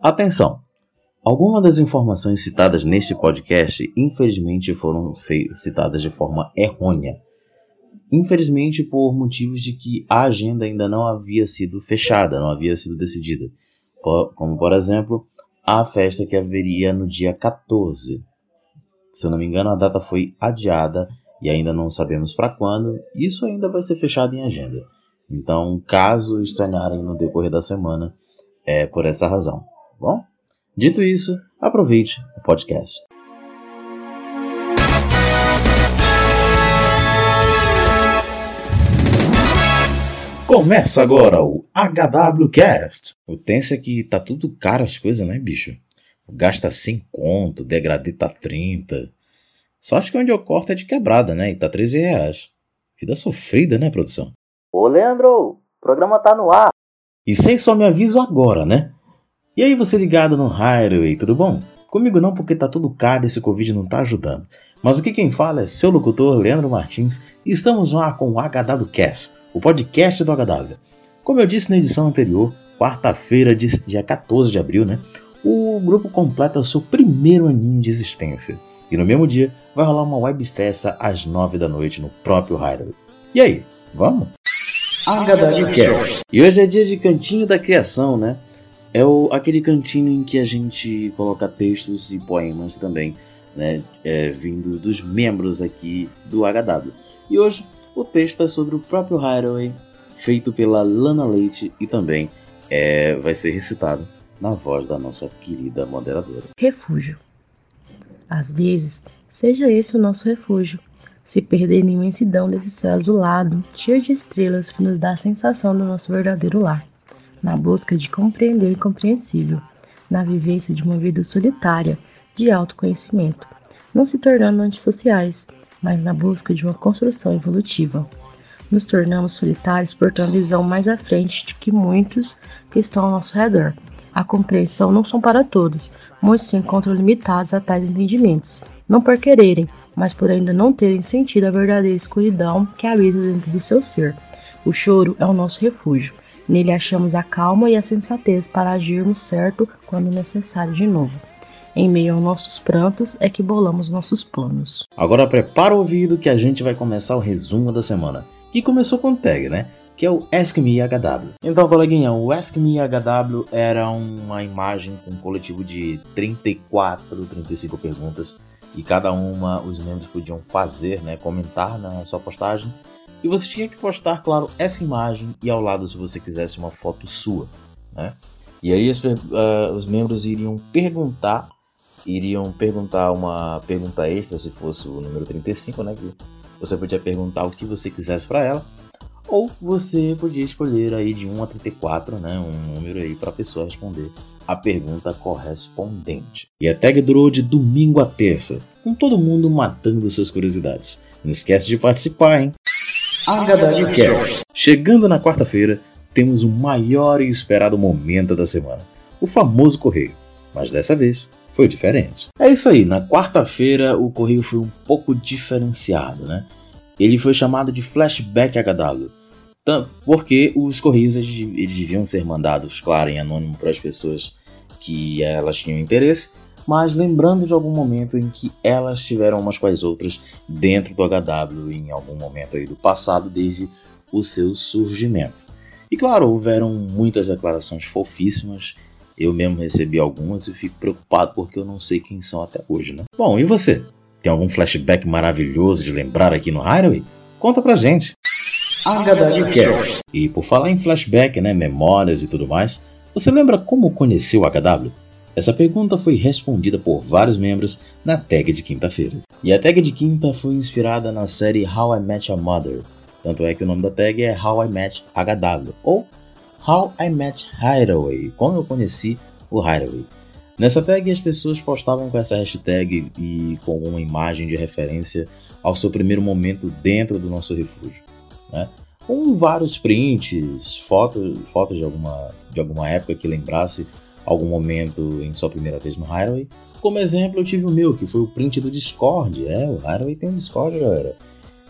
Atenção! Algumas das informações citadas neste podcast, infelizmente, foram citadas de forma errônea. Infelizmente, por motivos de que a agenda ainda não havia sido fechada, não havia sido decidida. Como, por exemplo, a festa que haveria no dia 14. Se eu não me engano, a data foi adiada e ainda não sabemos para quando. Isso ainda vai ser fechado em agenda. Então, caso estranharem no decorrer da semana, é por essa razão. Bom? Dito isso, aproveite o podcast. Começa agora o HWCast. O tenso é que tá tudo caro as coisas, né, bicho? Gasta 100 conto, degradê tá 30. Sorte que onde eu corto é de quebrada, né? E tá 13 reais. Vida sofrida, né, produção? Ô, Leandro, o programa tá no ar. E sem só me aviso agora, né? E aí você ligado no Highway, tudo bom? Comigo não, porque tá tudo caro e esse Covid não tá ajudando. Mas aqui quem fala é seu locutor Leandro Martins e estamos lá com o HWCast, o podcast do HW. Como eu disse na edição anterior, quarta-feira, dia 14 de abril, né? O grupo completa o seu primeiro aninho de existência. E no mesmo dia vai rolar uma web festa às 9 da noite no próprio Hideaway. E aí, vamos? HWCast. E hoje é dia de cantinho da criação, né? É o, aquele cantinho em que a gente coloca textos e poemas também, né, é, vindo dos membros aqui do HW. E hoje o texto é sobre o próprio Hideaway, feito pela Lana Leite e também é, vai ser recitado na voz da nossa querida moderadora. Refúgio. Às vezes, seja esse o nosso refúgio, se perder na imensidão desse céu azulado, cheio de estrelas que nos dá a sensação do nosso verdadeiro lar na busca de compreender o incompreensível, na vivência de uma vida solitária, de autoconhecimento, não se tornando antissociais, mas na busca de uma construção evolutiva. Nos tornamos solitários por ter uma visão mais à frente de que muitos que estão ao nosso redor. A compreensão não são para todos, muitos se encontram limitados a tais entendimentos, não por quererem, mas por ainda não terem sentido a verdadeira escuridão que habita dentro do seu ser. O choro é o nosso refúgio Nele achamos a calma e a sensatez para agirmos certo quando necessário de novo. Em meio aos nossos prantos é que bolamos nossos planos. Agora prepara o ouvido que a gente vai começar o resumo da semana. Que começou com tag, né? Que é o Ask Me HW. Então, coleguinha, o Ask Me HW era uma imagem com um coletivo de 34, 35 perguntas. E cada uma os membros podiam fazer, né? Comentar na sua postagem e você tinha que postar, claro, essa imagem e ao lado, se você quisesse, uma foto sua. Né? E aí as, uh, os membros iriam perguntar, iriam perguntar uma pergunta extra, se fosse o número 35, né? Que você podia perguntar o que você quisesse para ela. Ou você podia escolher aí de 1 a 34, né? Um número aí para a pessoa responder a pergunta correspondente. E a tag durou de domingo a terça, com todo mundo matando suas curiosidades. Não esquece de participar, hein? HWCast. Chegando na quarta-feira, temos o maior e esperado momento da semana, o famoso correio. Mas dessa vez foi diferente. É isso aí, na quarta-feira o correio foi um pouco diferenciado, né? Ele foi chamado de Flashback HW, porque os correios eles deviam ser mandados, claro, em anônimo para as pessoas que elas tinham interesse, mas lembrando de algum momento em que elas tiveram umas com as outras dentro do HW em algum momento aí do passado, desde o seu surgimento. E claro, houveram muitas declarações fofíssimas, eu mesmo recebi algumas e fico preocupado porque eu não sei quem são até hoje, né? Bom, e você? Tem algum flashback maravilhoso de lembrar aqui no Hideaway? Conta pra gente! HW E por falar em flashback, né, memórias e tudo mais, você lembra como conheceu o HW? Essa pergunta foi respondida por vários membros na tag de quinta-feira. E a tag de quinta foi inspirada na série How I Met Your Mother. Tanto é que o nome da tag é How I Met HW ou How I Met Hideaway, como eu conheci o Hideaway. Nessa tag as pessoas postavam com essa hashtag e com uma imagem de referência ao seu primeiro momento dentro do nosso refúgio. Né? Com vários prints, fotos, fotos de, alguma, de alguma época que lembrasse algum momento em sua primeira vez no Highway. Como exemplo, eu tive o meu, que foi o print do Discord. É, o Highway tem um Discord, galera.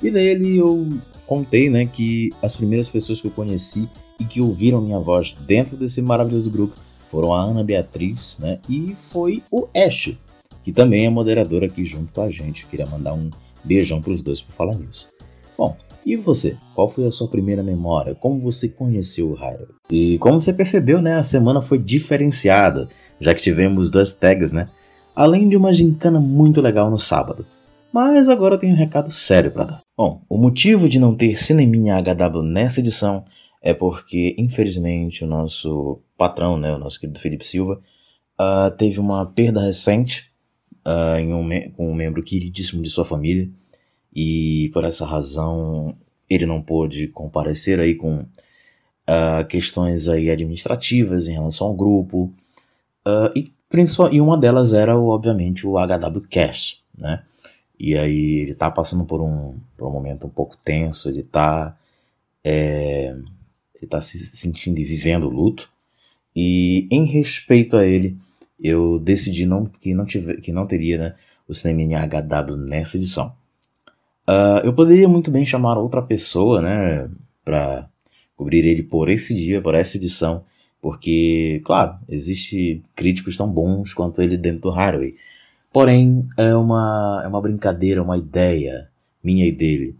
E nele eu contei, né, que as primeiras pessoas que eu conheci e que ouviram minha voz dentro desse maravilhoso grupo foram a Ana Beatriz né, e foi o Ash, que também é moderador aqui junto com a gente. Queria mandar um beijão para os dois por falar nisso. Bom, e você? Qual foi a sua primeira memória? Como você conheceu o Hyrule? E como você percebeu, né, a semana foi diferenciada, já que tivemos duas tags, né? Além de uma gincana muito legal no sábado. Mas agora eu tenho um recado sério para dar. Bom, o motivo de não ter Cineminha HW nessa edição é porque, infelizmente, o nosso patrão, né, o nosso querido Felipe Silva, uh, teve uma perda recente uh, um com um membro queridíssimo de sua família e por essa razão ele não pôde comparecer aí com uh, questões aí administrativas em relação ao grupo e, e uma delas era obviamente o HW Cash, né? E aí ele tá passando por um, por um momento um pouco tenso, ele tá, é, ele tá se sentindo e vivendo o luto. E em respeito a ele, eu decidi não, que, não tiver, que não teria né, o cinema HW nessa edição. Uh, eu poderia muito bem chamar outra pessoa né, para cobrir ele por esse dia, por essa edição, porque, claro, existe críticos tão bons quanto ele dentro do Haraway. Porém, é uma, é uma brincadeira, uma ideia minha e dele.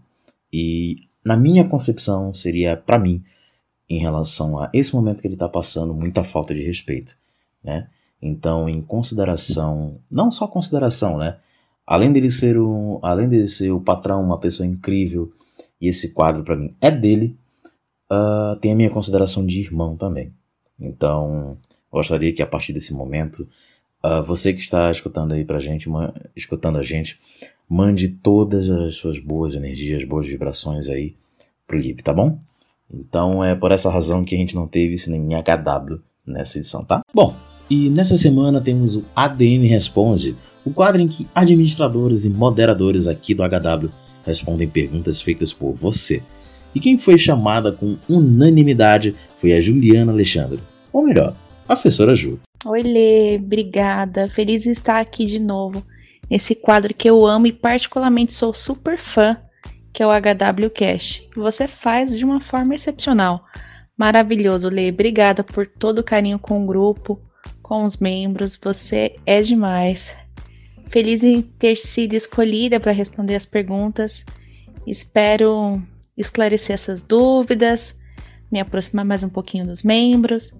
E na minha concepção seria, para mim, em relação a esse momento que ele está passando, muita falta de respeito, né? Então, em consideração, não só consideração, né? Além dele ser um, além dele ser o patrão, uma pessoa incrível, e esse quadro para mim é dele, uh, tem a minha consideração de irmão também. Então, gostaria que a partir desse momento Uh, você que está escutando aí pra gente, escutando a gente, mande todas as suas boas energias, boas vibrações aí pro Lib, tá bom? Então é por essa razão que a gente não teve cinema HW nessa edição, tá? Bom, e nessa semana temos o ADM Responde, o quadro em que administradores e moderadores aqui do HW respondem perguntas feitas por você. E quem foi chamada com unanimidade foi a Juliana Alexandre, ou melhor, a professora Ju. Oi, Lê, obrigada. Feliz em estar aqui de novo nesse quadro que eu amo e particularmente sou super fã, que é o HW Cash. Você faz de uma forma excepcional. Maravilhoso, Lê. Obrigada por todo o carinho com o grupo, com os membros. Você é demais. Feliz em ter sido escolhida para responder as perguntas. Espero esclarecer essas dúvidas, me aproximar mais um pouquinho dos membros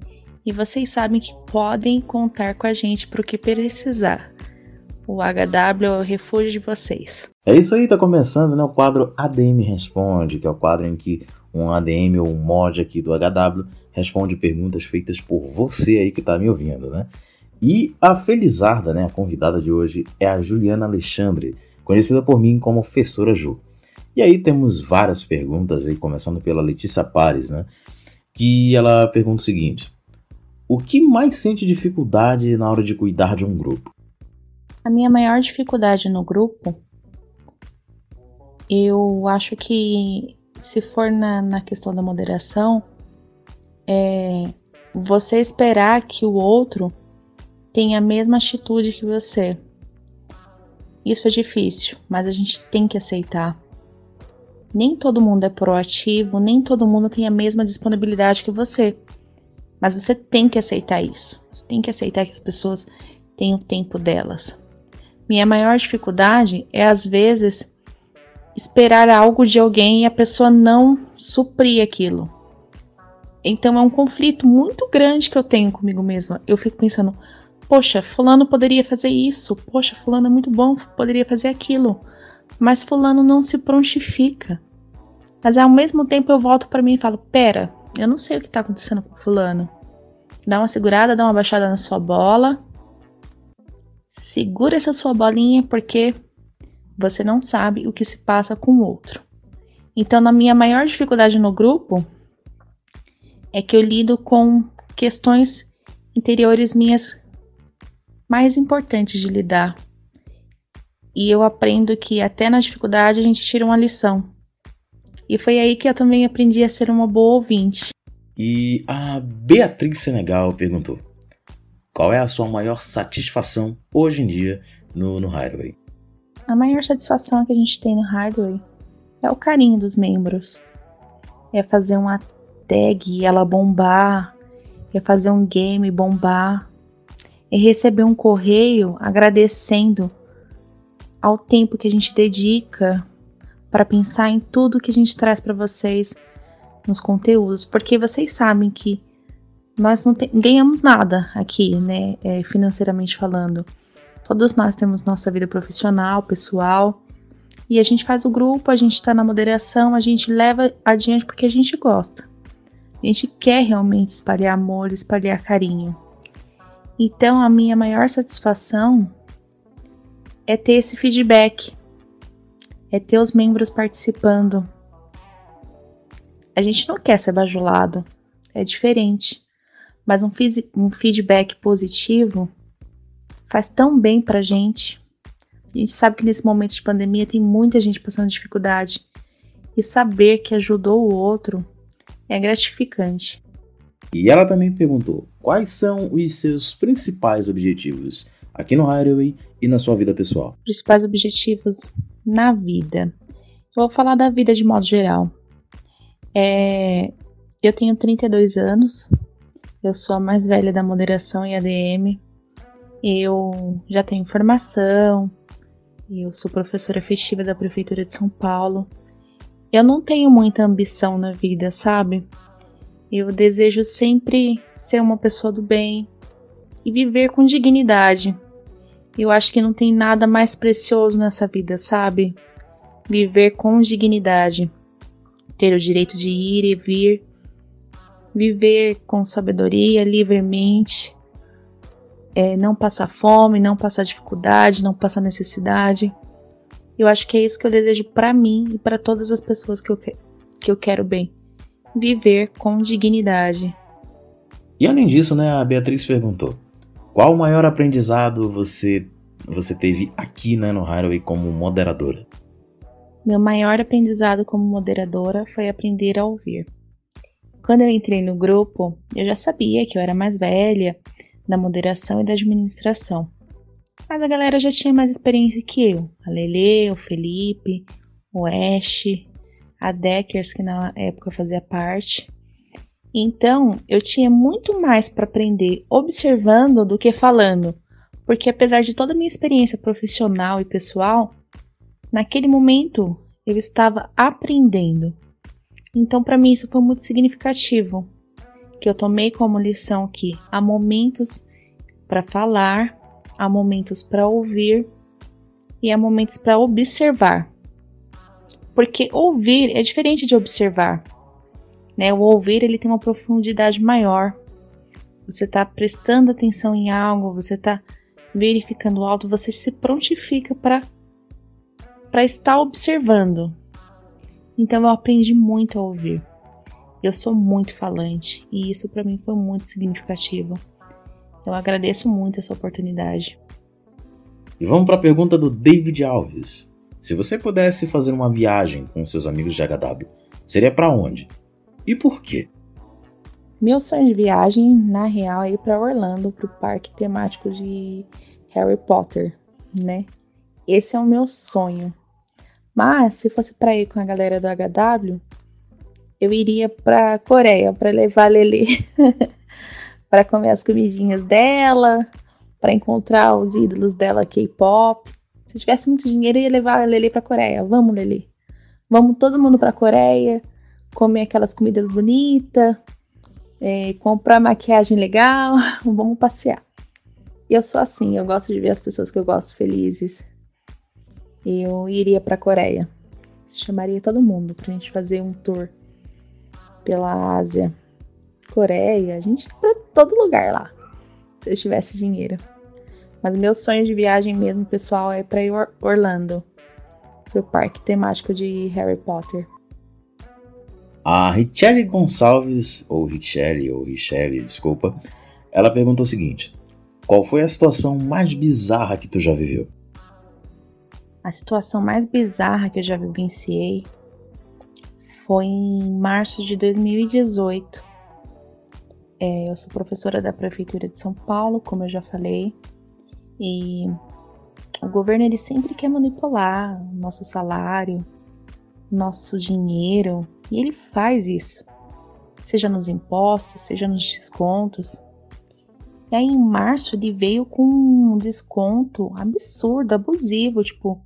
e vocês sabem que podem contar com a gente para o que precisar. O HW é o refúgio de vocês. É isso aí, tá começando né, o quadro ADM Responde, que é o quadro em que um ADM ou um mod aqui do HW responde perguntas feitas por você aí que tá me ouvindo, né? E a Felizarda, né, a convidada de hoje, é a Juliana Alexandre, conhecida por mim como Professora Ju. E aí temos várias perguntas aí, começando pela Letícia Pares, né? Que ela pergunta o seguinte: o que mais sente dificuldade na hora de cuidar de um grupo? A minha maior dificuldade no grupo, eu acho que se for na, na questão da moderação, é você esperar que o outro tenha a mesma atitude que você. Isso é difícil, mas a gente tem que aceitar. Nem todo mundo é proativo, nem todo mundo tem a mesma disponibilidade que você. Mas você tem que aceitar isso. Você tem que aceitar que as pessoas têm o tempo delas. Minha maior dificuldade é, às vezes, esperar algo de alguém e a pessoa não suprir aquilo. Então é um conflito muito grande que eu tenho comigo mesma. Eu fico pensando, poxa, fulano poderia fazer isso, poxa, fulano é muito bom, poderia fazer aquilo. Mas fulano não se prontifica. Mas ao mesmo tempo eu volto para mim e falo, pera, eu não sei o que tá acontecendo com fulano. Dá uma segurada, dá uma baixada na sua bola. Segura essa sua bolinha porque você não sabe o que se passa com o outro. Então, na minha maior dificuldade no grupo é que eu lido com questões interiores minhas mais importantes de lidar. E eu aprendo que até na dificuldade a gente tira uma lição. E foi aí que eu também aprendi a ser uma boa ouvinte. E a Beatriz Senegal perguntou: Qual é a sua maior satisfação hoje em dia no, no Hideaway? A maior satisfação que a gente tem no Hideaway é o carinho dos membros. É fazer uma tag e ela bombar é fazer um game bombar, é receber um correio agradecendo ao tempo que a gente dedica para pensar em tudo que a gente traz para vocês nos conteúdos, porque vocês sabem que nós não tem, ganhamos nada aqui, né, é, financeiramente falando. Todos nós temos nossa vida profissional, pessoal, e a gente faz o grupo, a gente está na moderação, a gente leva adiante porque a gente gosta. A gente quer realmente espalhar amor, espalhar carinho. Então, a minha maior satisfação é ter esse feedback, é ter os membros participando. A gente não quer ser bajulado, é diferente, mas um, um feedback positivo faz tão bem pra gente. A gente sabe que nesse momento de pandemia tem muita gente passando dificuldade e saber que ajudou o outro é gratificante. E ela também perguntou quais são os seus principais objetivos aqui no Hideaway e na sua vida pessoal. Principais objetivos na vida. Eu vou falar da vida de modo geral. É, eu tenho 32 anos, eu sou a mais velha da moderação e ADM. Eu já tenho formação, eu sou professora efetiva da Prefeitura de São Paulo. Eu não tenho muita ambição na vida, sabe? Eu desejo sempre ser uma pessoa do bem e viver com dignidade. Eu acho que não tem nada mais precioso nessa vida, sabe? Viver com dignidade. Ter o direito de ir e vir. Viver com sabedoria, livremente. É, não passar fome, não passar dificuldade, não passar necessidade. Eu acho que é isso que eu desejo para mim e para todas as pessoas que eu, que eu quero bem. Viver com dignidade. E além disso, né, a Beatriz perguntou: qual o maior aprendizado você você teve aqui né, no Highway como moderadora? Meu maior aprendizado como moderadora foi aprender a ouvir. Quando eu entrei no grupo, eu já sabia que eu era mais velha da moderação e da administração. Mas a galera já tinha mais experiência que eu. A Lele, o Felipe, o Ash, a Deckers, que na época fazia parte. Então, eu tinha muito mais para aprender observando do que falando, porque apesar de toda a minha experiência profissional e pessoal, naquele momento eu estava aprendendo. Então, para mim, isso foi muito significativo, que eu tomei como lição que há momentos para falar há momentos para ouvir e há momentos para observar. Porque ouvir é diferente de observar. Né? O ouvir ele tem uma profundidade maior. Você está prestando atenção em algo, você está verificando algo, você se prontifica para para estar observando. Então eu aprendi muito a ouvir. Eu sou muito falante e isso para mim foi muito significativo. Eu agradeço muito essa oportunidade. E vamos para a pergunta do David Alves. Se você pudesse fazer uma viagem com seus amigos de HW, seria para onde? E por quê? Meu sonho de viagem, na real, é ir para Orlando, para o parque temático de Harry Potter, né? Esse é o meu sonho. Mas se fosse para ir com a galera do HW, eu iria para Coreia para levar a Lele para comer as comidinhas dela, para encontrar os ídolos dela K-pop. Se tivesse muito dinheiro, eu ia levar a Lele para Coreia. Vamos, Lele. Vamos todo mundo para Coreia, comer aquelas comidas bonitas, é, comprar maquiagem legal, vamos passear. E eu sou assim, eu gosto de ver as pessoas que eu gosto felizes. Eu iria para Coreia. Chamaria todo mundo pra gente fazer um tour pela Ásia. Coreia, a gente pra todo lugar lá, se eu tivesse dinheiro. Mas meu sonho de viagem mesmo, pessoal, é para ir Orlando, pro parque temático de Harry Potter. A Richelle Gonçalves, ou Richelle, ou Richelle, desculpa, ela perguntou o seguinte: Qual foi a situação mais bizarra que tu já viveu? A situação mais bizarra que eu já vivenciei foi em março de 2018, é, eu sou professora da Prefeitura de São Paulo, como eu já falei, e o governo ele sempre quer manipular o nosso salário, nosso dinheiro, e ele faz isso. seja nos impostos, seja nos descontos. E aí, em março, ele veio com um desconto absurdo, abusivo, tipo,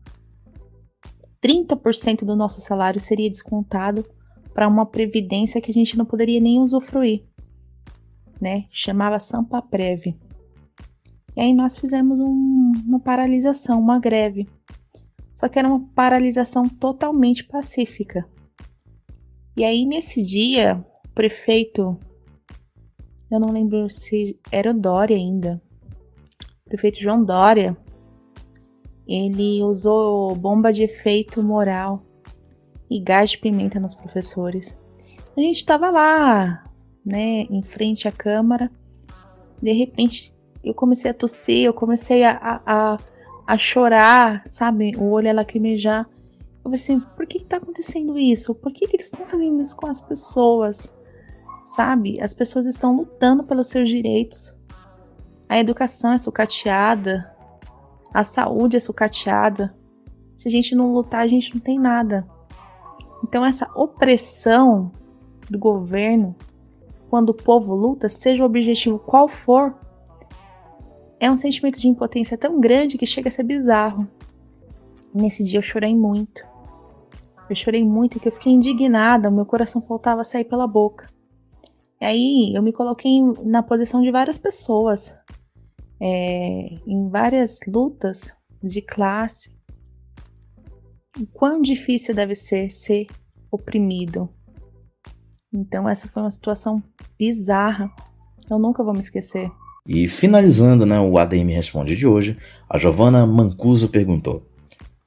30% do nosso salário seria descontado para uma previdência que a gente não poderia nem usufruir, né? Chamava Sampa Prev. E aí nós fizemos um, uma paralisação, uma greve. Só que era uma paralisação totalmente pacífica. E aí nesse dia, o prefeito, eu não lembro se era o Dória ainda, o prefeito João Dória, ele usou bomba de efeito moral e gás de pimenta nos professores. A gente estava lá, né, em frente à câmara. De repente, eu comecei a tossir, eu comecei a, a, a chorar, sabe? O olho a lacrimejar. Eu falei assim: por que está acontecendo isso? Por que, que eles estão fazendo isso com as pessoas? Sabe? As pessoas estão lutando pelos seus direitos. A educação é sucateada, a saúde é sucateada. Se a gente não lutar, a gente não tem nada. Então, essa opressão do governo, quando o povo luta, seja o objetivo qual for, é um sentimento de impotência tão grande que chega a ser bizarro. Nesse dia eu chorei muito. Eu chorei muito que eu fiquei indignada, meu coração faltava sair pela boca. E aí eu me coloquei na posição de várias pessoas é, em várias lutas de classe, o quão difícil deve ser ser oprimido. Então, essa foi uma situação bizarra. Eu nunca vou me esquecer. E finalizando né, o ADM Responde de hoje, a Giovana Mancuso perguntou: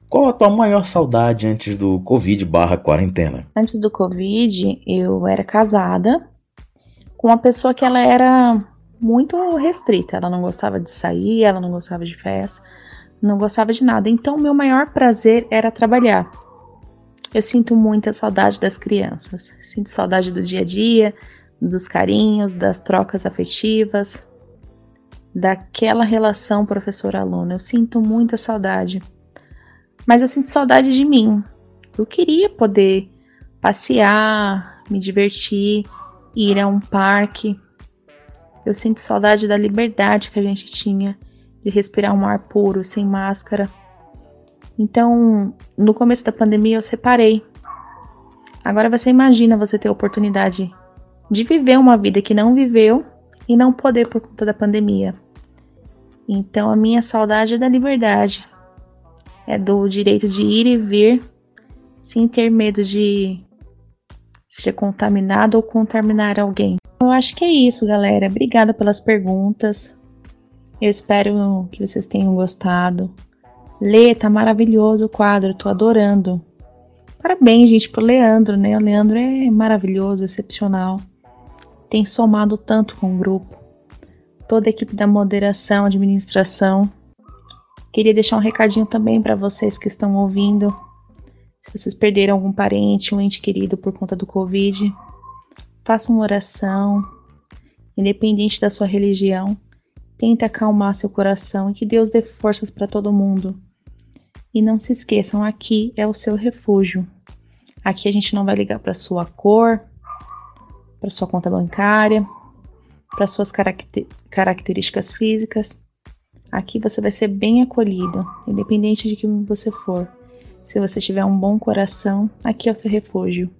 Qual a tua maior saudade antes do Covid barra quarentena? Antes do Covid, eu era casada com uma pessoa que ela era muito restrita. Ela não gostava de sair, ela não gostava de festa, não gostava de nada. Então, meu maior prazer era trabalhar. Eu sinto muita saudade das crianças. Sinto saudade do dia a dia, dos carinhos, das trocas afetivas, daquela relação professor-aluno. Eu sinto muita saudade. Mas eu sinto saudade de mim. Eu queria poder passear, me divertir, ir a um parque, eu sinto saudade da liberdade que a gente tinha de respirar um ar puro, sem máscara. Então, no começo da pandemia eu separei. Agora você imagina você ter a oportunidade de viver uma vida que não viveu e não poder por conta da pandemia. Então, a minha saudade é da liberdade. É do direito de ir e vir sem ter medo de ser contaminado ou contaminar alguém. Eu acho que é isso, galera. Obrigada pelas perguntas. Eu espero que vocês tenham gostado. Lê, tá maravilhoso o quadro, tô adorando. Parabéns, gente, pro Leandro, né? O Leandro é maravilhoso, excepcional. Tem somado tanto com o grupo. Toda a equipe da moderação, administração. Queria deixar um recadinho também para vocês que estão ouvindo. Se vocês perderam algum parente, um ente querido por conta do Covid, Faça uma oração, independente da sua religião. Tente acalmar seu coração e que Deus dê forças para todo mundo. E não se esqueçam, aqui é o seu refúgio. Aqui a gente não vai ligar para sua cor, para sua conta bancária, para suas caracter características físicas. Aqui você vai ser bem acolhido, independente de quem você for. Se você tiver um bom coração, aqui é o seu refúgio.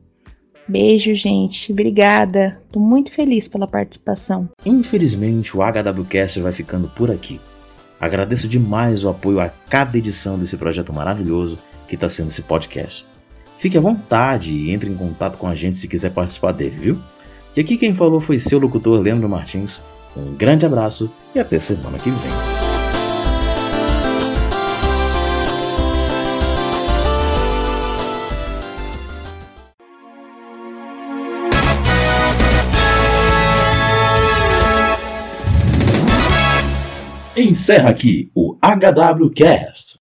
Beijo, gente. Obrigada. Tô muito feliz pela participação. Infelizmente, o HWCast vai ficando por aqui. Agradeço demais o apoio a cada edição desse projeto maravilhoso que está sendo esse podcast. Fique à vontade e entre em contato com a gente se quiser participar dele, viu? E aqui quem falou foi seu locutor Leandro Martins. Um grande abraço e até semana que vem. Encerra aqui o HWCast.